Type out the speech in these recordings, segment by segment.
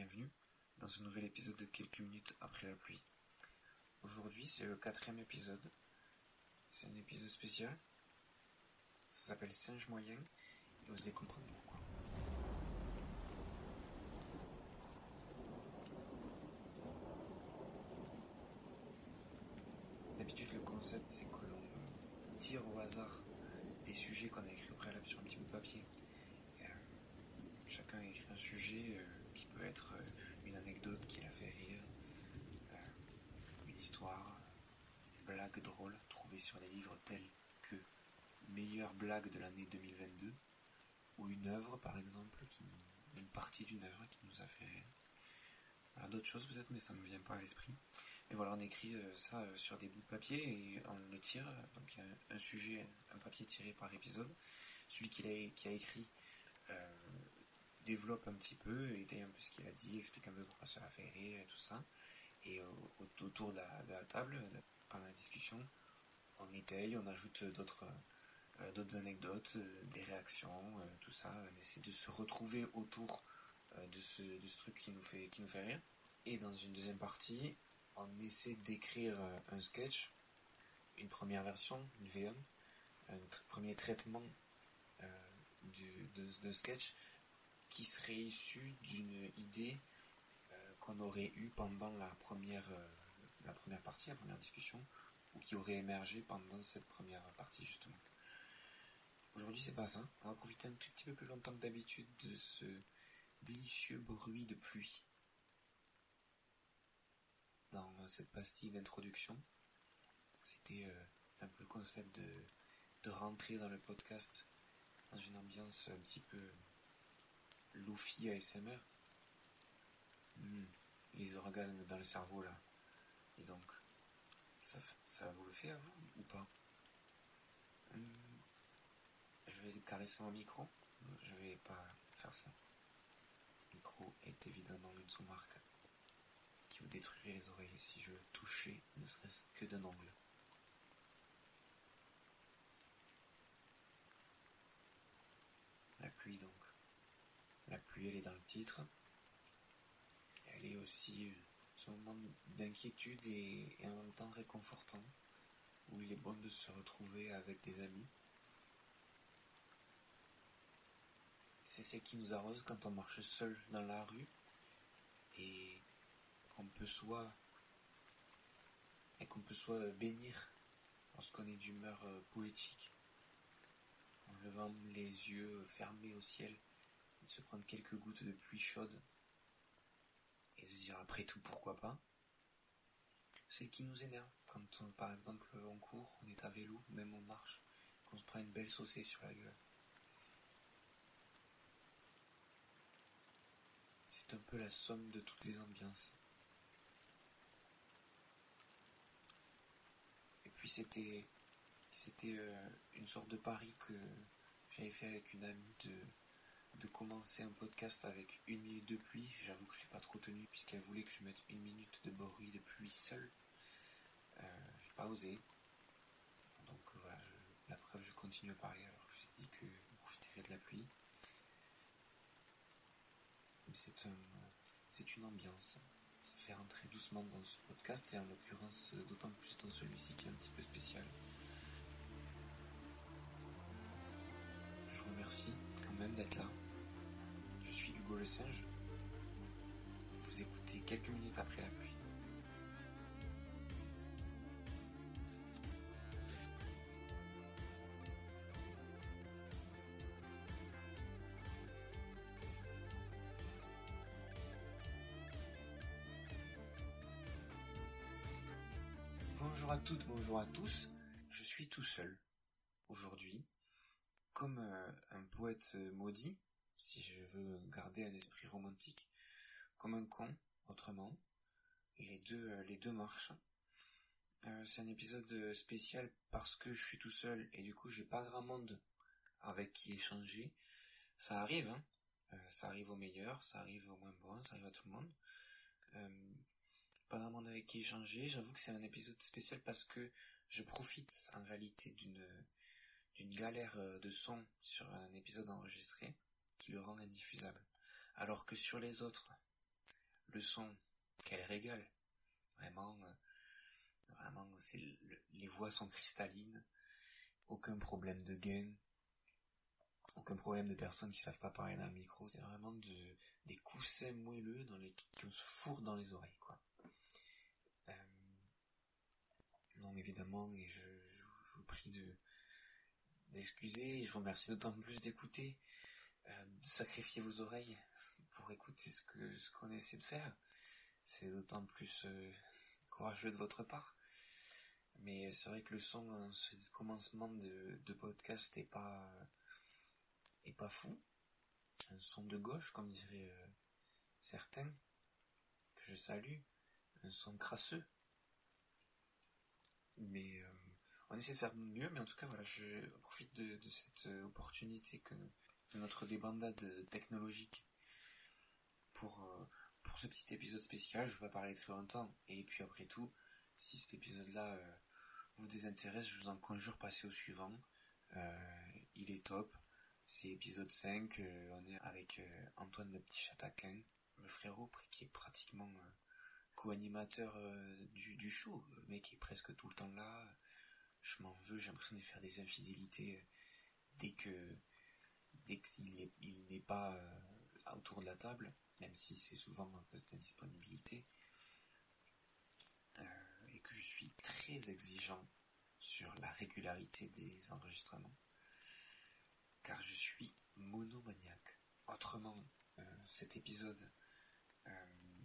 bienvenue dans ce nouvel épisode de quelques minutes après la pluie. Aujourd'hui c'est le quatrième épisode, c'est un épisode spécial, ça s'appelle Singe moyen et vous allez comprendre pourquoi. D'habitude le concept c'est que l'on tire au hasard des sujets qu'on a écrits au préalable sur un petit bout de papier. Euh, chacun a écrit un sujet euh, qui peut être euh, une anecdote qui l'a fait rire, une histoire, une blague drôle trouvée sur des livres tels que Meilleure blague de l'année 2022 ou une œuvre par exemple, une partie d'une œuvre qui nous a fait rire. D'autres choses peut-être, mais ça ne me vient pas à l'esprit. Et voilà, on écrit euh, ça euh, sur des bouts de papier et on le tire. Donc il y a un sujet, un papier tiré par épisode. Celui qui a, écrit euh, développe un petit peu, étaye un peu ce qu'il a dit, explique un peu pourquoi ça a fait rire et tout ça. Et autour de la, table, pendant la discussion, on étaye, on ajoute d'autres d'autres anecdotes, des réactions, tout ça. On essaie de se retrouver autour de ce, truc qui nous fait qui nous fait rire. Et dans une deuxième partie, on essaie d'écrire euh, un sketch, une première version, une VM, un premier traitement euh, d'un sketch qui serait issu d'une idée euh, qu'on aurait eue pendant la première, la première partie, la première discussion, ou qui aurait émergé pendant cette première partie justement. Aujourd'hui c'est pas ça, on va profiter un tout petit peu plus longtemps que d'habitude de ce délicieux bruit de pluie dans cette pastille d'introduction. C'était euh, un peu le concept de, de rentrer dans le podcast dans une ambiance un petit peu lofi ASMR. Hmm, les orgasmes dans le cerveau là. Et donc, ça, ça vous le fait à vous ou pas? Hmm, Je vais caresser mon micro. Je vais pas faire ça. Le micro est évidemment une sous-marque qui vous détruirait les oreilles si je touchais ne serait-ce que d'un angle. La pluie donc. Elle est dans le titre. Elle est aussi ce moment d'inquiétude et, en même temps réconfortant, où il est bon de se retrouver avec des amis. C'est celle qui nous arrose quand on marche seul dans la rue et qu'on peut soit et qu'on peut soit bénir lorsqu'on est d'humeur euh, poétique, en levant les yeux fermés au ciel, de se prendre quelques gouttes de pluie chaude et de se dire après tout pourquoi pas. C'est qui nous énerve quand par exemple on court, on est à vélo, même on marche, qu'on se prend une belle saucée sur la gueule. C'est un peu la somme de toutes les ambiances. Et puis c'était c'était euh, une sorte de pari que j'avais fait avec une amie de de commencer un podcast avec une minute de pluie. J'avoue que je l'ai pas trop tenu puisqu'elle voulait que je mette une minute de bruit de pluie seul. Euh, j'ai pas osé. Donc voilà, la preuve, je continue à parler alors je vous ai dit que vous profiterez de la pluie. Mais c'est c'est une ambiance ça fait rentrer doucement dans ce podcast et en l'occurrence d'autant plus dans celui-ci qui est un petit peu spécial. Je vous remercie quand même d'être là. Je suis Hugo le singe. Vous écoutez quelques minutes après la pluie. Bonjour à toutes, bonjour à tous. Je suis tout seul aujourd'hui, comme euh, un poète maudit, si je veux garder un esprit romantique, comme un con, autrement. Les deux, euh, les deux marchent. Euh, c'est un épisode spécial parce que je suis tout seul et du coup j'ai pas grand monde avec qui échanger. Ça arrive, hein. ça arrive au meilleur, ça arrive au moins bon, ça arrive à tout le monde pas vraiment avec qui échanger. J'avoue que c'est un épisode spécial parce que je profite en réalité d'une d'une galère euh, de son sur un épisode enregistré qui le rend indiffusable. Alors que sur les autres, le son, quel régal. Vraiment, euh, vraiment, c'est les voix sont cristallines, aucun problème de gain, aucun problème de personnes qui savent pas parler dans le micro. C'est vraiment de, des coussins moelleux dans les, qui se fourrent dans les oreilles, quoi. Euh, évidemment, et je, je, vous prie de d'excuser, je vous remercie d'autant plus d'écouter, euh, sacrifier vos oreilles pour écouter ce que ce qu'on essaie de faire. C'est d'autant plus euh, courageux de votre part. Mais c'est vrai que le son, ce commencement de, podcast est pas pas fou. Un son de gauche, comme diraient euh, certains, que je salue. Un son crasseux. Mais euh, on essaie de faire mieux, mais en tout cas, voilà, je profite de, de cette opportunité que notre débandade technologique pour, pour ce petit épisode spécial. Je vais pas parler très longtemps. Et puis après tout, si cet épisode-là vous désintéresse, je vous en conjure, passez au suivant. il est top. C'est épisode 5, euh, on est avec euh, Antoine le petit chataquin, le frérot qui est pratiquement euh, co-animateur du, du show, le mec est presque tout le temps là, je m'en veux, j'ai l'impression de faire des infidélités dès que dès qu'il il n'est pas autour de la table, même si c'est souvent un poste d'indisponibilité, et que je suis très exigeant sur la régularité des enregistrements car je suis monomaniaque. Autrement, euh, cet épisode, euh,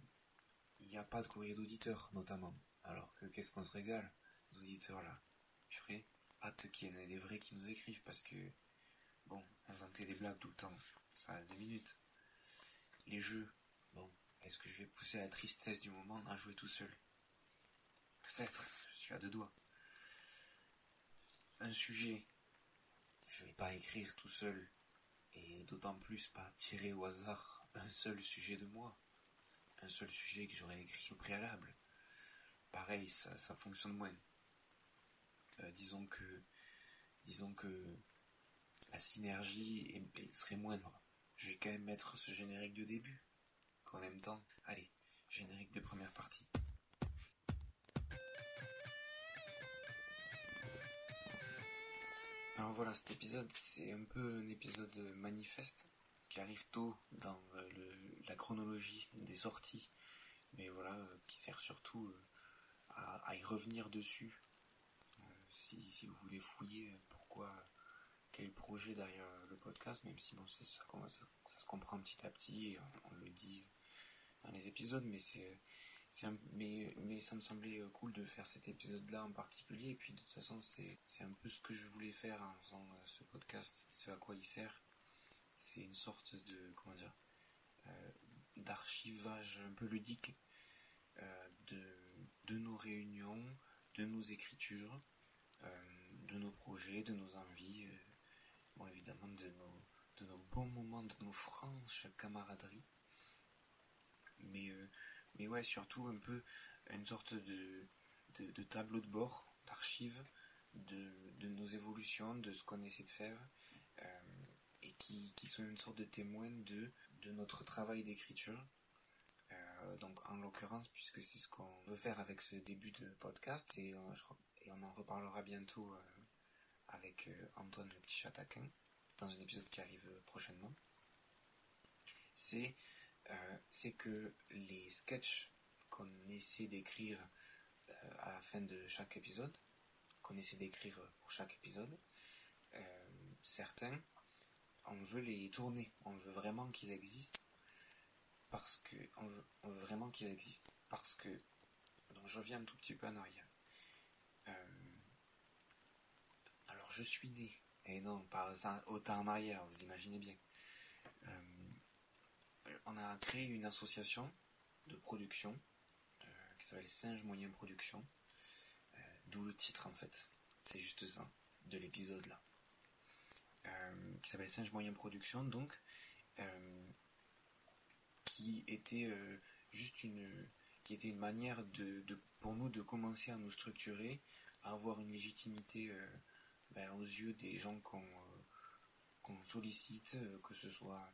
il n'y a pas de courrier d'auditeurs, notamment. Alors que qu'est-ce qu'on se régale, les auditeurs là Purée, hâte qu'il y en ait des vrais qui nous écrivent, parce que, bon, inventer des blagues tout le temps, ça a deux minutes. Les jeux, bon, est-ce que je vais pousser la tristesse du moment à jouer tout seul? Peut-être, je suis à deux doigts. Un sujet je vais pas écrire tout seul, et d'autant plus pas tirer au hasard un seul sujet de moi, un seul sujet que j'aurais écrit au préalable. Pareil, ça, ça fonctionne moins. Euh, disons que, disons que la synergie serait moindre. Je vais quand même mettre ce générique de début, qu'en même temps, allez, générique de première partie. Alors voilà, cet épisode, c'est un peu un épisode manifeste qui arrive tôt dans euh, la chronologie des sorties, mais voilà, euh, qui sert surtout euh, à, y revenir dessus. si, vous voulez fouiller pourquoi, quel projet derrière le podcast, même si bon, ça, ça, se comprend petit à petit, et on le dit dans les épisodes, mais c'est mais, mais ça me semblait euh, cool de faire cet épisode-là en particulier. Et puis de toute façon, c'est, c'est un peu ce que je voulais faire en faisant euh, ce podcast, ce à quoi il sert. C'est une sorte de, comment dire, euh, d'archivage un peu ludique de, de nos réunions, de nos écritures, de nos projets, de nos envies, bon évidemment de nos, de nos bons moments, de nos franches camaraderies. Mais mais ouais, surtout un peu une sorte de, de, tableau de bord, d'archives de, de, nos évolutions, de ce qu'on essaie de faire, euh, et qui, qui sont une sorte de témoin de, de notre travail d'écriture. Euh, donc en l'occurrence, puisque c'est ce qu'on veut faire avec ce début de podcast, et, on, et on en reparlera bientôt euh, avec Antoine le petit chataquin, dans un épisode qui arrive prochainement, c'est euh, c'est que les sketchs qu'on essaie d'écrire euh, à la fin de chaque épisode, qu'on essaie d'écrire pour chaque épisode, euh, certains, on veut les tourner, on veut vraiment qu'ils existent, parce que on veut, vraiment qu'ils existent, parce que donc je reviens un tout petit peu en arrière. Je suis né, et non pas autant en arrière, vous imaginez bien. On a créé une association de production euh, qui s'appelle Singe Moyen Production, euh, d'où le titre en fait, c'est juste ça, de l'épisode là, euh, qui s'appelle Singe Moyen Production, donc, qui était juste une, qui était une manière de, pour nous de commencer à nous structurer, à avoir une légitimité ben, aux yeux des gens qu'on qu'on sollicite, que ce soit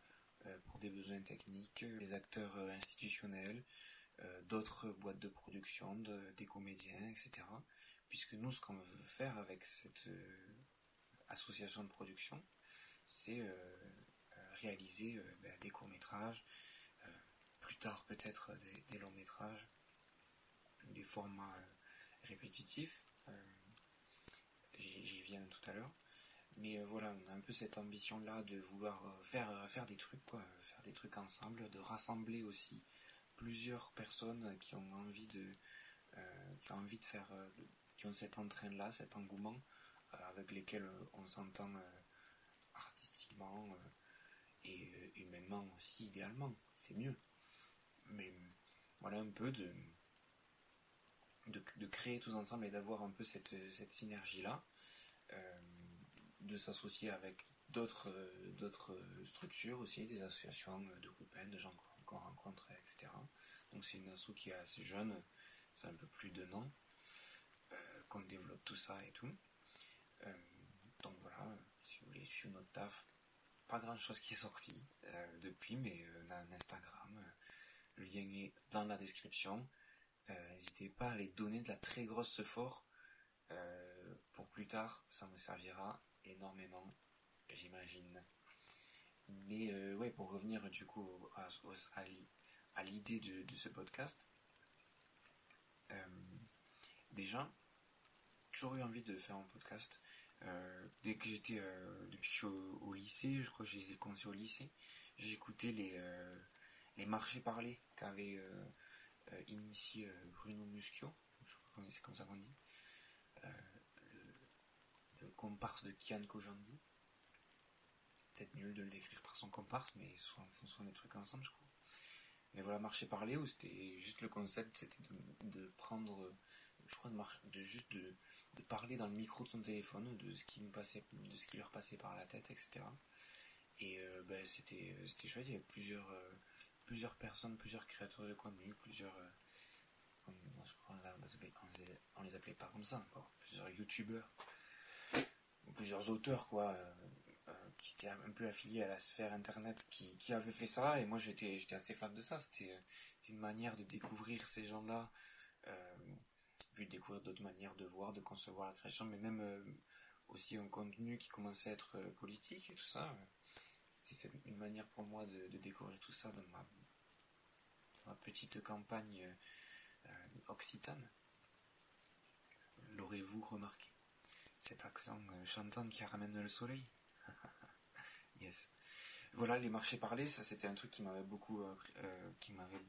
pour des besoins techniques, des acteurs institutionnels, d'autres boîtes de production, des comédiens, etc. Puisque nous, ce qu'on veut faire avec cette association de production, c'est réaliser ben, des courts-métrages, plus tard peut-être des, longs métrages, des formats répétitifs. J'y viens tout à l'heure. Mais euh, voilà, on a un peu cette ambition-là de vouloir euh, faire, euh, faire des trucs, quoi, faire des trucs ensemble, de rassembler aussi plusieurs personnes qui ont envie de, qui ont envie de faire, qui ont cet entrain-là, cet engouement, avec lesquels on s'entend artistiquement et humainement aussi, idéalement, c'est mieux. Mais voilà un peu de, de, créer tous ensemble et d'avoir un peu cette, cette synergie-là de s'associer avec d'autres euh, d'autres structures aussi, des associations de copains, de gens qu'on rencontre, etc. Donc c'est une asso qui est assez jeune, c'est un peu plus d'un an euh, qu'on développe tout ça et tout. Euh, donc voilà, si vous voulez suivre notre taf, pas grand chose qui est sorti depuis, mais on a un Instagram, le lien est dans la description. N'hésitez pas à les donner de la très grosse fort. pour plus tard, ça me servira énormément, j'imagine. Mais euh, ouais, pour revenir du coup à, l'idée de, ce podcast, euh, déjà, toujours eu envie de faire un podcast. Euh, dès que j'étais, suis au, lycée, je crois que j'ai commencé au lycée, j'écoutais les, les marchés parlés qu'avait initié Bruno Muschio, je crois que c'est comme ça qu'on dit comparse de Kian Kojandi. Peut-être mieux de le décrire par son comparse, mais ils font souvent des trucs ensemble, je crois. Mais voilà, marcher parler, où c'était juste le concept, c'était de, prendre, je crois, de, de juste de, parler dans le micro de son téléphone, de ce qui nous passait, de ce qui leur passait par la tête, etc. Et euh, ben, c'était, c'était chouette, il y avait plusieurs, euh, plusieurs personnes, plusieurs créateurs de contenu, plusieurs, euh, on, on, les appelait pas comme ça encore, plusieurs youtubeurs plusieurs auteurs quoi euh, euh, qui étaient un peu affiliés à la sphère internet qui, qui avaient fait ça. Et moi j'étais j'étais assez fan de ça. C'était une manière de découvrir ces gens là euh, puis de découvrir d'autres manières de voir de concevoir la création mais même euh, aussi un contenu qui commençait à être politique et tout ça. C'était une manière pour moi de, découvrir tout ça dans ma, dans ma petite campagne occitane. L'aurez-vous remarqué? Cet accent euh, chantant qui ramène le soleil. yes. Voilà, les marchés parlés, ça c'était un truc qui m'avait beaucoup, euh, euh, qui m'avait,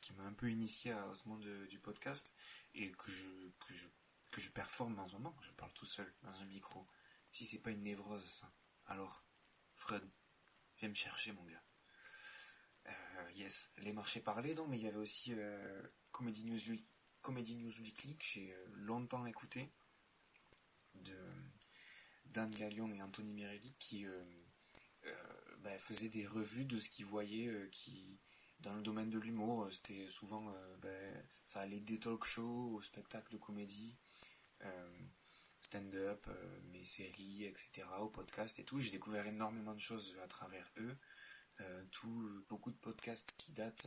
qui m'a un peu initié à, ce monde du podcast et que je, que je, que je performe dans ce moment. Je parle tout seul dans un micro. Si c'est pas une névrose, ça. Alors, Fred, viens me chercher, mon gars. yes, les marchés parlés, donc, mais il y avait aussi Comedy News, Comedy News Weekly que j'ai longtemps écouté Dan Galion et Anthony Mirelli qui euh, euh, bah, faisaient des revues de ce qu'ils voyaient euh, qui dans le domaine de l'humour c'était souvent bah, ça allait des talk shows au spectacle de comédie stand-up mes séries etc au podcast et tout. J'ai découvert énormément de choses à travers eux. Tout beaucoup de podcasts qui datent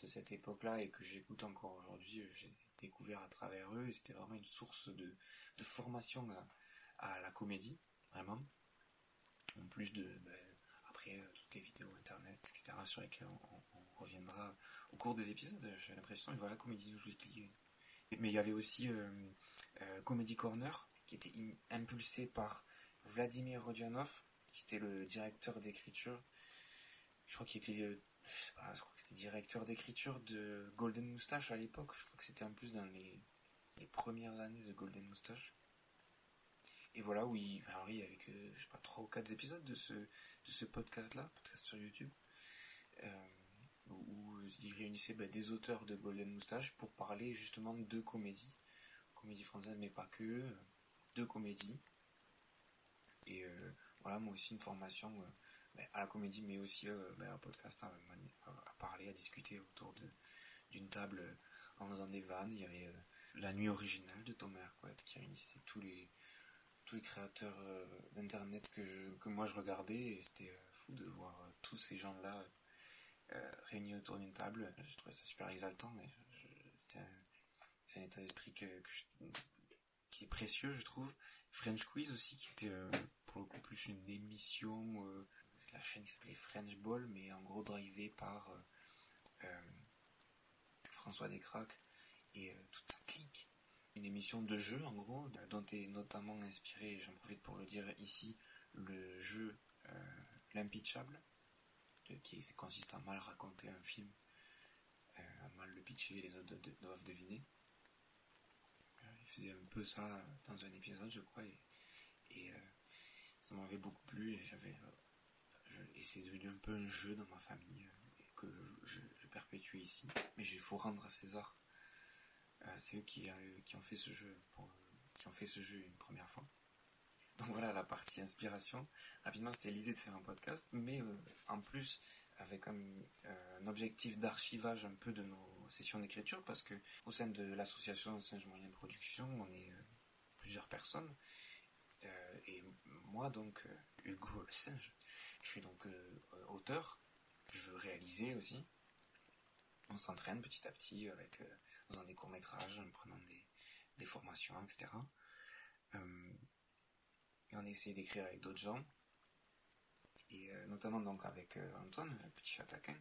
de cette époque-là et que j'écoute encore aujourd'hui, j'ai découvert à travers eux. Et c'était vraiment une source de, de formation la comédie, vraiment. En plus de, ben, après, euh, toutes les vidéos internet, etc., sur lesquelles on, reviendra au cours des épisodes, j'ai l'impression, et voilà, Comédie Weekly. Mais il y avait aussi euh, euh, Comedy Corner, qui était impulsé par Vladimir Rodionov, qui était le directeur d'écriture. Je crois qu'il était c'était directeur d'écriture de Golden Moustache à l'époque. Je crois que c'était en plus dans les, les, premières années de Golden Moustache. Et voilà, oui, avec, euh, je sais pas, trois ou quatre épisodes de ce, de ce podcast-là, podcast sur YouTube, euh, où, il réunissait bah, des auteurs de Golden Moustache pour parler justement de comédie, comédie française, mais pas que, de comédie. Et euh, voilà, moi aussi une formation à la comédie, mais aussi euh, ben, un podcast, hein, à, parler, à discuter autour de d'une table euh, en faisant des vannes. Il y avait euh, la nuit originale de Thomas Hercouet qui réunissait tous les tous les créateurs d'internet que, que moi je regardais et c'était fou de voir tous ces gens-là réunis autour d'une table. Je trouvais ça super exaltant. C'est un, état d'esprit qui est précieux, je trouve. French Quiz aussi, qui était pour le coup plus une émission. la chaîne qui s'appelait French Ball, mais en gros drivé par François Descraques et toute sa clique une émission de jeu en gros, dont est notamment inspiré, j'en profite pour le dire ici, le jeu euh, L'Impitchable, qui consiste à mal raconter un film, euh, à mal le pitcher, les autres doivent deviner. Euh, il faisait un peu ça dans un épisode, je crois, et, ça m'avait beaucoup plu, et j'avais, et c'est devenu un peu un jeu dans ma famille que je, perpétue ici. Mais il faut rendre à César euh, c'est eux qui, euh, qui, ont fait ce jeu qui ont fait ce jeu une première fois. Donc voilà la partie inspiration. Rapidement, c'était l'idée de faire un podcast, mais euh, en plus avec un, objectif d'archivage un peu de nos sessions d'écriture, parce que au sein de l'association Singe Moyen Production, on est plusieurs personnes. et moi donc, Hugo le singe, je suis donc auteur, je veux réaliser aussi. On s'entraîne petit à petit avec en faisant des courts-métrages, en prenant des, formations, etc. Euh, et on essaie d'écrire avec d'autres gens, et euh, notamment donc avec euh, Antoine, petit chataquin,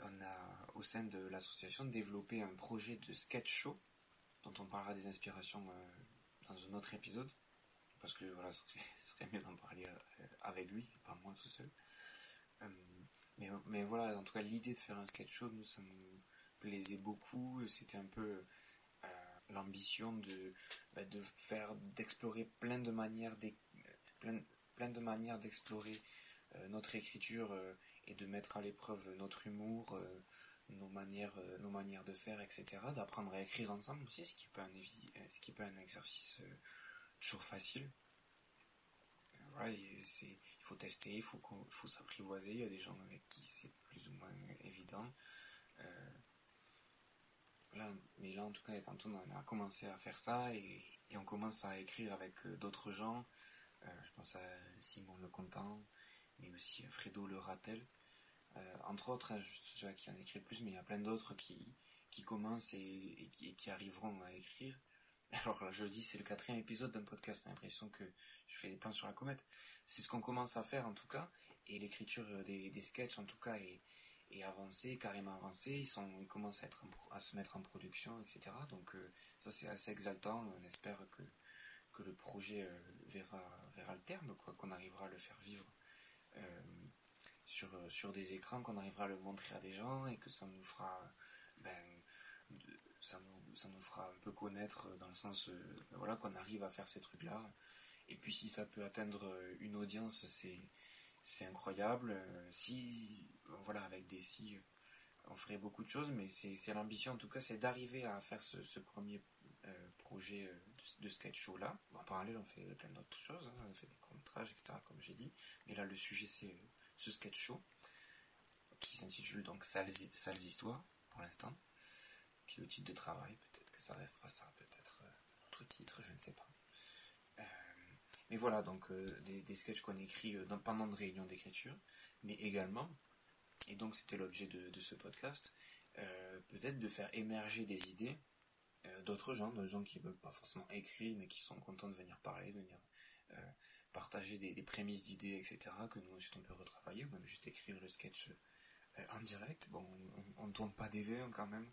on a au sein de l'association développé un projet de sketch show, dont on parlera des inspirations dans un autre épisode, parce que voilà, ce serait, mieux d'en parler avec lui, pas moi tout seul. Mais, mais voilà, en tout cas, l'idée de faire un sketch show, nous, ça nous, plaisait beaucoup. C'était un peu euh, l'ambition de, bah, de faire, d'explorer plein de manières, plein, plein de manières d'explorer euh, notre écriture euh, et de mettre à l'épreuve notre humour, nos manières, nos manières de faire, etc. D'apprendre à écrire ensemble aussi, ce qui peut un, ce qui un exercice toujours facile. Il faut tester, il faut, faut s'apprivoiser. Il y a des gens avec qui c'est plus ou moins évident mais là, en tout cas, quand on a commencé à faire ça et, on commence à écrire avec euh, d'autres gens, euh, je pense à Simon Le Content, mais aussi à Fredo Le Ratel, euh, entre autres, hein, je sais qui en écrit plus, mais il y a plein d'autres qui, qui commencent et, qui arriveront à écrire. Alors là, je dis, c'est le quatrième épisode d'un podcast, j'ai l'impression que je fais des plans sur la comète. C'est ce qu'on commence à faire en tout cas, et l'écriture des, des sketchs en tout cas est, et avancé, carrément avancé, ils, sont, ils commencent à, être à se mettre en production, etc. Donc euh, ça c'est assez exaltant, on espère que, que le projet euh, verra, verra le terme, quoi, qu'on arrivera à le faire vivre euh, sur, sur des écrans, qu'on arrivera à le montrer à des gens et que ça nous fera... Ben, ça nous, ça nous fera un peu connaître dans le sens voilà qu'on arrive à faire ces trucs là et puis si ça peut atteindre une audience c'est incroyable si voilà, avec des si, on ferait beaucoup de choses, mais c'est l'ambition en tout cas, c'est d'arriver à faire ce, premier euh, projet euh, de, sketch show là. En parallèle, on fait plein d'autres choses, hein. on fait des courts-métrages, etc., comme j'ai dit. Mais là, le sujet, c'est euh, ce sketch show, qui s'intitule donc Sales, Histoires, pour l'instant, qui est le titre de travail. Peut-être que ça restera ça, peut-être autre titre, je ne sais pas. mais voilà, donc des, des sketchs qu'on écrit pendant de réunions d'écriture, mais également et donc c'était l'objet de, ce podcast, euh, peut-être de faire émerger des idées euh, d'autres gens, d'autres gens qui ne veulent pas forcément écrire, mais qui sont contents de venir parler, de venir euh, partager des, prémices d'idées, etc., que nous ensuite on peut retravailler, ou même juste écrire le sketch en direct. Bon, on ne tourne pas des vœux quand même,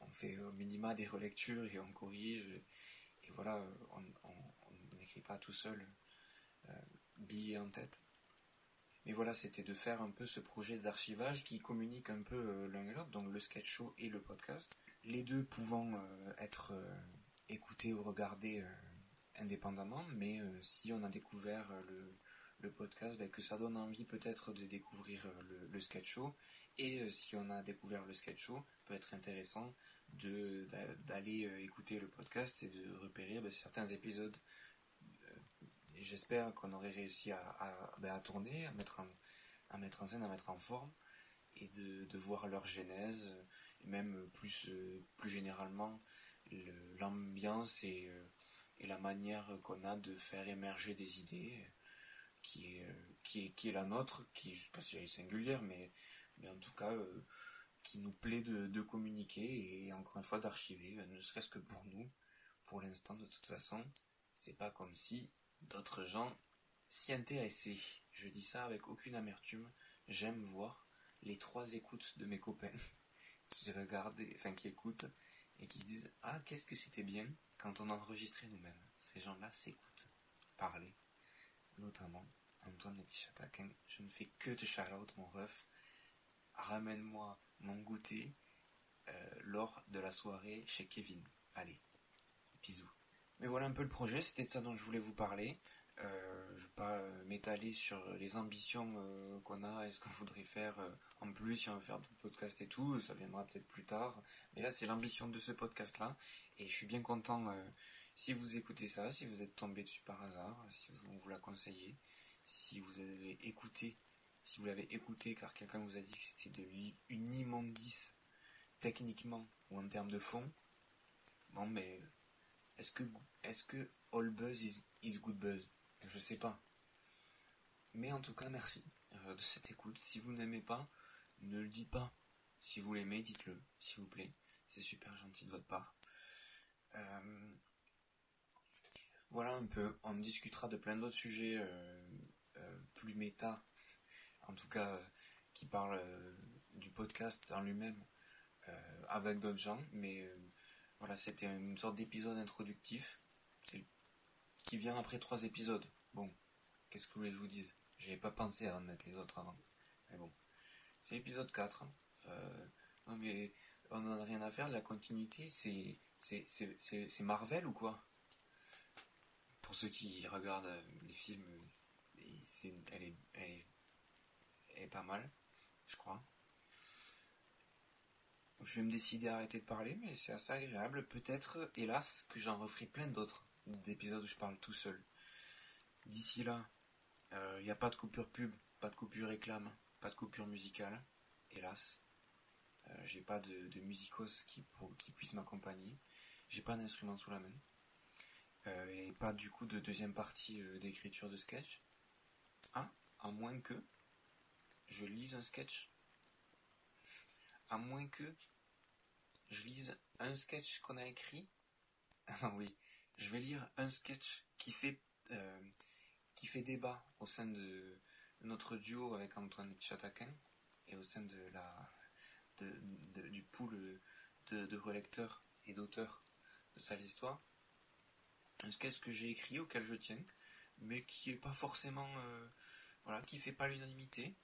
on, fait au minima des relectures et on corrige, et, voilà, on n'écrit pas tout seul, billet en tête. Mais voilà, c'était de faire un peu ce projet d'archivage qui communique un peu euh, l'un et l'autre, donc le sketch show et le podcast. Les deux pouvant euh, être euh, écoutés ou regardés indépendamment, mais si on a découvert le, podcast, ben, que ça donne envie peut-être de découvrir le, sketch show. Et si on a découvert le sketch show, peut être intéressant d'aller écouter le podcast et de repérer ben, certains épisodes j'espère qu'on aurait réussi à, ben, tourner, à mettre, en, mettre en scène, à mettre en forme, et de, voir leur genèse, et même plus, plus généralement l'ambiance et, et la manière qu'on a de faire émerger des idées qui est, la nôtre, qui, je sais pas si elle est singulière, mais, en tout cas, qui nous plaît de, communiquer et encore une fois d'archiver, ne serait-ce que pour nous, pour l'instant de toute façon, c'est pas comme si d'autres gens s'y intéressaient. Je dis ça avec aucune amertume, j'aime voir les trois écoutes de mes copains qui regardent, enfin qui écoutent et qui se disent ah qu'est-ce que c'était bien quand on enregistrait nous-mêmes. Ces gens-là s'écoutent parler, notamment Antoine le petit. Je ne fais que te shout out mon ref. Ramène-moi mon goûter euh, lors de la soirée chez Kevin. Allez, bisous. Mais voilà un peu le projet, c'était de ça dont je voulais vous parler. Euh, je ne vais pas m'étaler sur les ambitions euh, qu'on a et ce qu'on voudrait faire en plus, si on veut faire d'autres podcasts et tout, ça viendra peut-être plus tard. Mais là, c'est l'ambition de ce podcast-là. Et je suis bien content si vous écoutez ça, si vous êtes tombé dessus par hasard, si on vous l'a conseillé, si vous avez écouté si vous l'avez écouté car quelqu'un vous a dit que c'était de une immondice techniquement ou en termes de fond, bon mais est-ce que est-ce que all buzz is, good buzz? Je sais pas. Mais en tout cas merci euh, de cette écoute. Si vous n'aimez pas, ne le dites pas. Si vous l'aimez, dites-le, s'il vous plaît. C'est super gentil de votre part. Euh, voilà un peu. On discutera de plein d'autres sujets euh, plus méta en tout cas euh, qui parle euh, du podcast en lui-même euh, avec d'autres gens, mais voilà, c'était une sorte d'épisode introductif qui vient après trois épisodes. Bon, qu'est-ce que vous voulez que je vous dise? J'avais pas pensé à en mettre les autres avant. Mais bon, c'est l'épisode 4. Hein. non mais on n'en a rien à faire, la continuité c'est Marvel ou quoi? Pour ceux qui regardent les films, elle est, pas mal, je crois. Je vais me décider à arrêter de parler, mais c'est assez agréable. Peut-être, hélas, que j'en referai plein d'autres, d'épisodes où je parle tout seul. D'ici là, il euh, n'y a pas de coupure pub, pas de coupure réclame, pas de coupure musicale, hélas. Euh, j'ai pas de, musicos qui, qui puisse m'accompagner. J'ai pas d'instrument sous la main. Euh, et pas du coup de deuxième partie d'écriture de sketch. Ah, à moins que je lise un sketch. À moins que je lise un sketch qu'on a écrit. Ah oui, je vais lire un sketch qui fait euh, qui fait débat au sein de, notre duo avec Antoine Chataquin et au sein de la du pool de, de relecteurs et d'auteurs de sa histoire. Un sketch que j'ai écrit auquel je tiens, mais qui est pas forcément euh, voilà, qui fait pas l'unanimité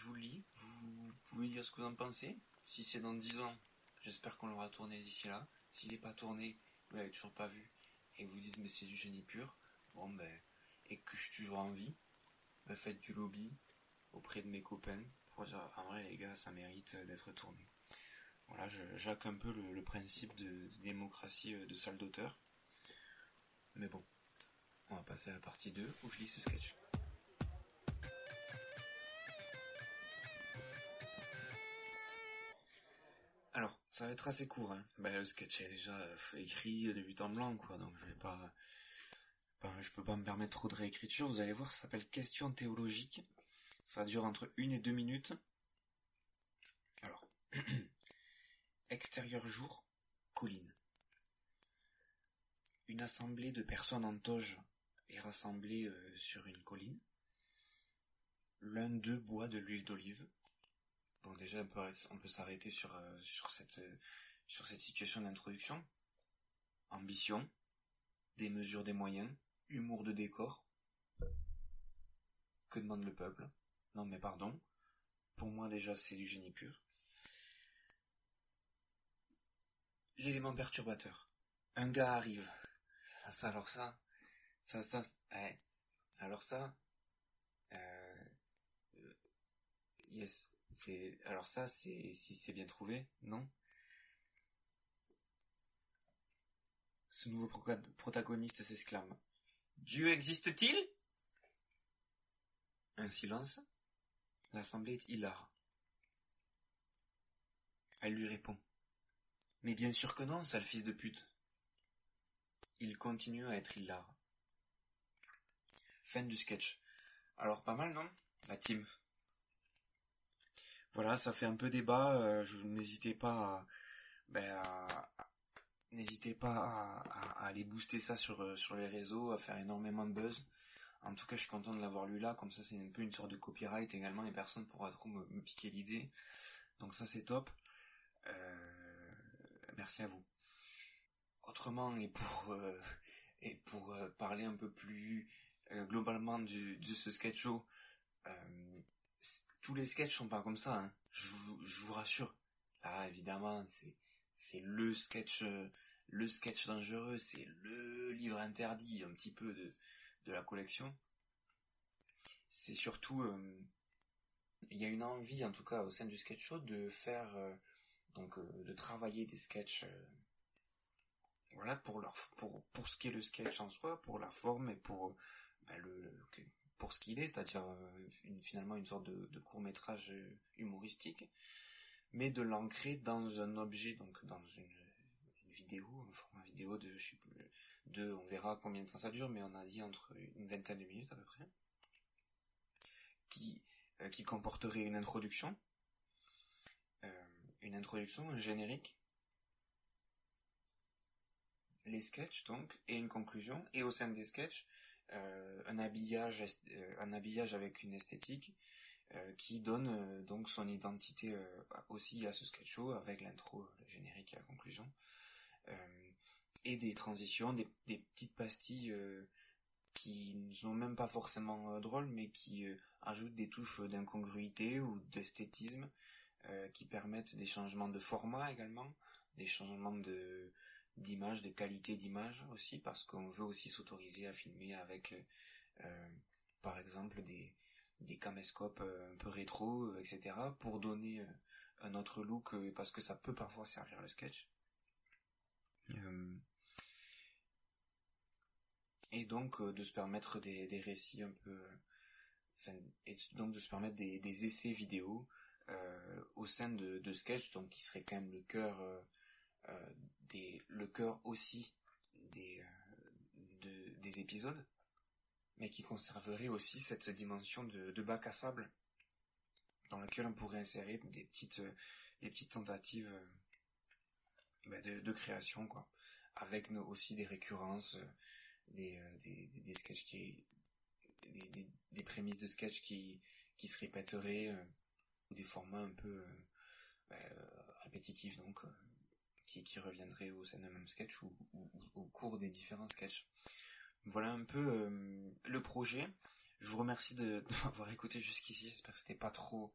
je vous le lis, vous pouvez dire ce que vous en pensez. Si c'est dans 10 ans, j'espère qu'on l'aura tourné d'ici là. S'il n'est pas tourné, vous l'avez toujours pas vu, et vous dites mais c'est du génie pur, bon ben, et que je suis toujours en vie, ben faites du lobby auprès de mes copains pour dire en vrai les gars ça mérite d'être tourné. Voilà, j'acque un peu le, principe de, démocratie euh, de salle d'auteur. Mais bon, on va passer à la partie 2 où je lis ce sketch. ça va être assez court. Hein. Ben, le sketch est déjà euh, écrit de but en blanc, quoi, donc je vais pas, je peux pas me permettre trop de réécriture. Vous allez voir, ça s'appelle Question théologique. Ça dure entre une et deux minutes. Alors, extérieur jour, colline. Une assemblée de personnes en toge est rassemblée euh, sur une colline. L'un d'eux boit de l'huile d'olive. Bon, déjà, on peut, s'arrêter euh, euh, sur cette situation d'introduction. Ambition, des mesures des moyens, humour de décor. Que demande le peuple? Non mais pardon, pour moi déjà c'est du génie pur. L'élément perturbateur. Un gars arrive. Ça, alors ça, ça, ça, alors ça, euh, yes, c'est alors ça, c'est si c'est bien trouvé, non? Ce nouveau protagoniste s'exclame. Dieu existe-t-il? Un silence. L'assemblée est hilar. Elle lui répond. Mais bien sûr que non, sale fils de pute. Il continue à être hilar. Fin du sketch. Alors pas mal, non? La team. Voilà, ça fait un peu débat. Euh, n'hésitez pas à, ben, n'hésitez pas à, aller booster ça sur euh, sur les réseaux, à faire énormément de buzz. En tout cas, je suis content de l'avoir lu là, comme ça c'est un peu une sorte de copyright également et personne pourra trop me, piquer l'idée. Donc ça c'est top. Euh, merci à vous. Autrement et pour et pour parler un peu plus globalement du, de ce sketch show, tous les sketchs sont pas comme ça, hein. je, vous, rassure. Là, évidemment, c'est c'est le sketch le sketch dangereux, c'est le livre interdit un petit peu de de la collection. C'est surtout euh, il y a une envie en tout cas au sein du sketch show de faire euh, donc euh, de travailler des sketchs voilà pour leur pour pour ce qui est le sketch en soi, pour la forme et pour ben, le, pour ce qu'il est, c'est-à-dire euh, finalement une sorte de, court métrage euh, humoristique, mais de l'ancrer dans un objet, donc dans une, vidéo, un format vidéo de, je sais plus, de, on verra combien de temps ça dure, mais on a dit entre une vingtaine de minutes à peu près, qui, euh, qui comporterait une introduction, une introduction, un générique, les sketchs donc, et une conclusion, et au sein des sketchs, euh, un habillage euh, un habillage avec une esthétique euh, qui donne donc son identité aussi à ce sketch show avec l'intro, le générique et la conclusion. Et des transitions, des, petites pastilles qui ne sont même pas forcément drôles, mais qui ajoutent des touches d'incongruité ou d'esthétisme, qui permettent des changements de format également, des changements de, d'image, de qualité d'image aussi, parce qu'on veut aussi s'autoriser à filmer avec, euh, par exemple, des, des caméscopes euh, un peu rétro, euh, etc., pour donner un autre look, parce que ça peut parfois servir le sketch. et donc de se permettre des, des récits un peu, et donc de se permettre des, des essais vidéo au sein de, de sketch, donc qui serait quand même le cœur euh, des, le cœur aussi des, euh, des épisodes, mais qui conserverait aussi cette dimension de, bac à sable dans lequel on pourrait insérer des petites des petites tentatives bah, de, création quoi. Avec aussi des récurrences des, des, des des, des, des, prémices de sketch qui qui se répéteraient ou des formats un peu bah, répétitifs donc qui, reviendrait au sein d'un même sketch ou, au cours des différents sketchs. Voilà un peu euh, le projet. Je vous remercie de, m'avoir écouté jusqu'ici. J'espère que c'était pas trop.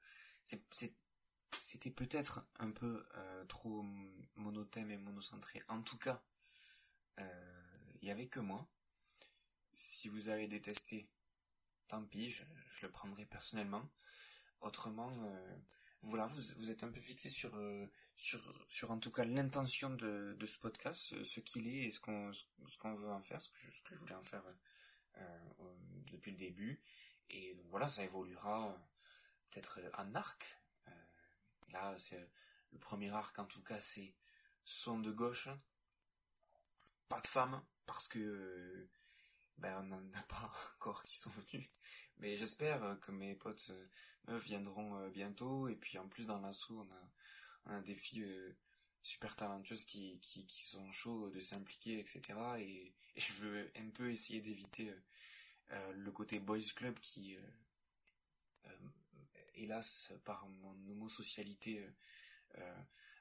C'était peut-être un peu euh, trop monothème et monocentré. En tout cas, euh, il y avait que moi. Si vous avez détesté, tant pis, je le prendrai personnellement. Autrement, voilà, vous, vous êtes un peu fixé sur, euh, sur, sur en tout cas l'intention de, de ce podcast, ce, qu'il est et ce qu'on, ce qu'on veut en faire, ce que, je, voulais en faire euh, depuis le début. Et donc voilà, ça évoluera euh, peut-être en arc. là, c'est le premier arc, en tout cas, c'est son de gauche. Pas de femme, parce que ben on n'en a pas encore qui sont venus. Mais j'espère euh, que mes potes euh, meufs viendront euh, bientôt. Et puis en plus dans l'assaut, on a, on a des filles super talentueuses qui, qui, qui sont chauds de s'impliquer, etc. Et, je veux un peu essayer d'éviter le côté boys club qui, hélas, par mon homosocialité,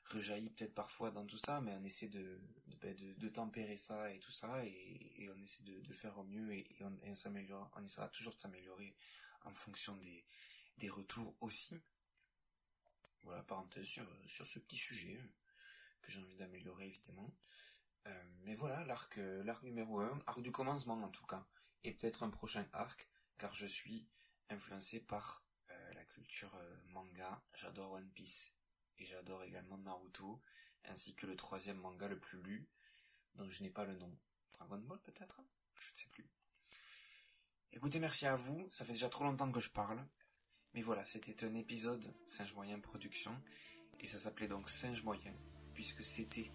rejaillit peut-être parfois dans tout ça, mais on essaie de, de, ben, tempérer ça et tout ça, et, on essaie de, faire au mieux, et, on, on s'améliore, on essaiera toujours de s'améliorer en fonction des, des retours aussi. Voilà, parenthèse sur, sur ce petit sujet euh, que j'ai envie d'améliorer évidemment. Euh, mais voilà, l'arc, euh, l'arc numéro 1, arc du commencement en tout cas, et peut-être un prochain arc, car je suis influencé par la culture manga, j'adore One Piece et j'adore également Naruto, ainsi que le troisième manga le plus lu, dont je n'ai pas le nom. Dragon Ball peut-être? Je ne sais plus. Écoutez, merci à vous, ça fait déjà trop longtemps que je parle. Mais voilà, c'était un épisode Singe Moyen Production, et ça s'appelait donc Singe Moyen, puisque c'était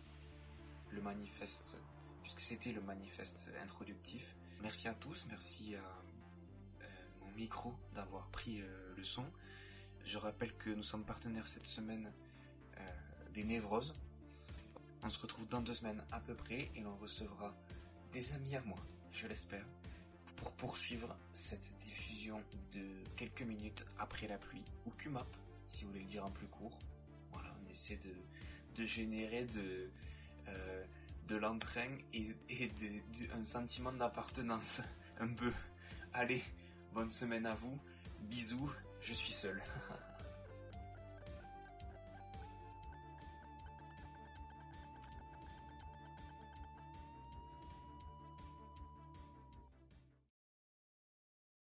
le manifeste puisque c'était le manifeste introductif. Merci à tous, merci à euh, mon micro d'avoir pris euh, le son. Je rappelle que nous sommes partenaires cette semaine des Névroses. On se retrouve dans deux semaines à peu près et l'on recevra des amis à moi, je l'espère, pour poursuivre cette diffusion de quelques minutes après la pluie, ou QMAP, si vous voulez le dire en plus court. Voilà, on essaie de, de générer de, euh, de l'entrain et, un sentiment d'appartenance, un peu. Allez, bonne semaine à vous, bisous, je suis seul.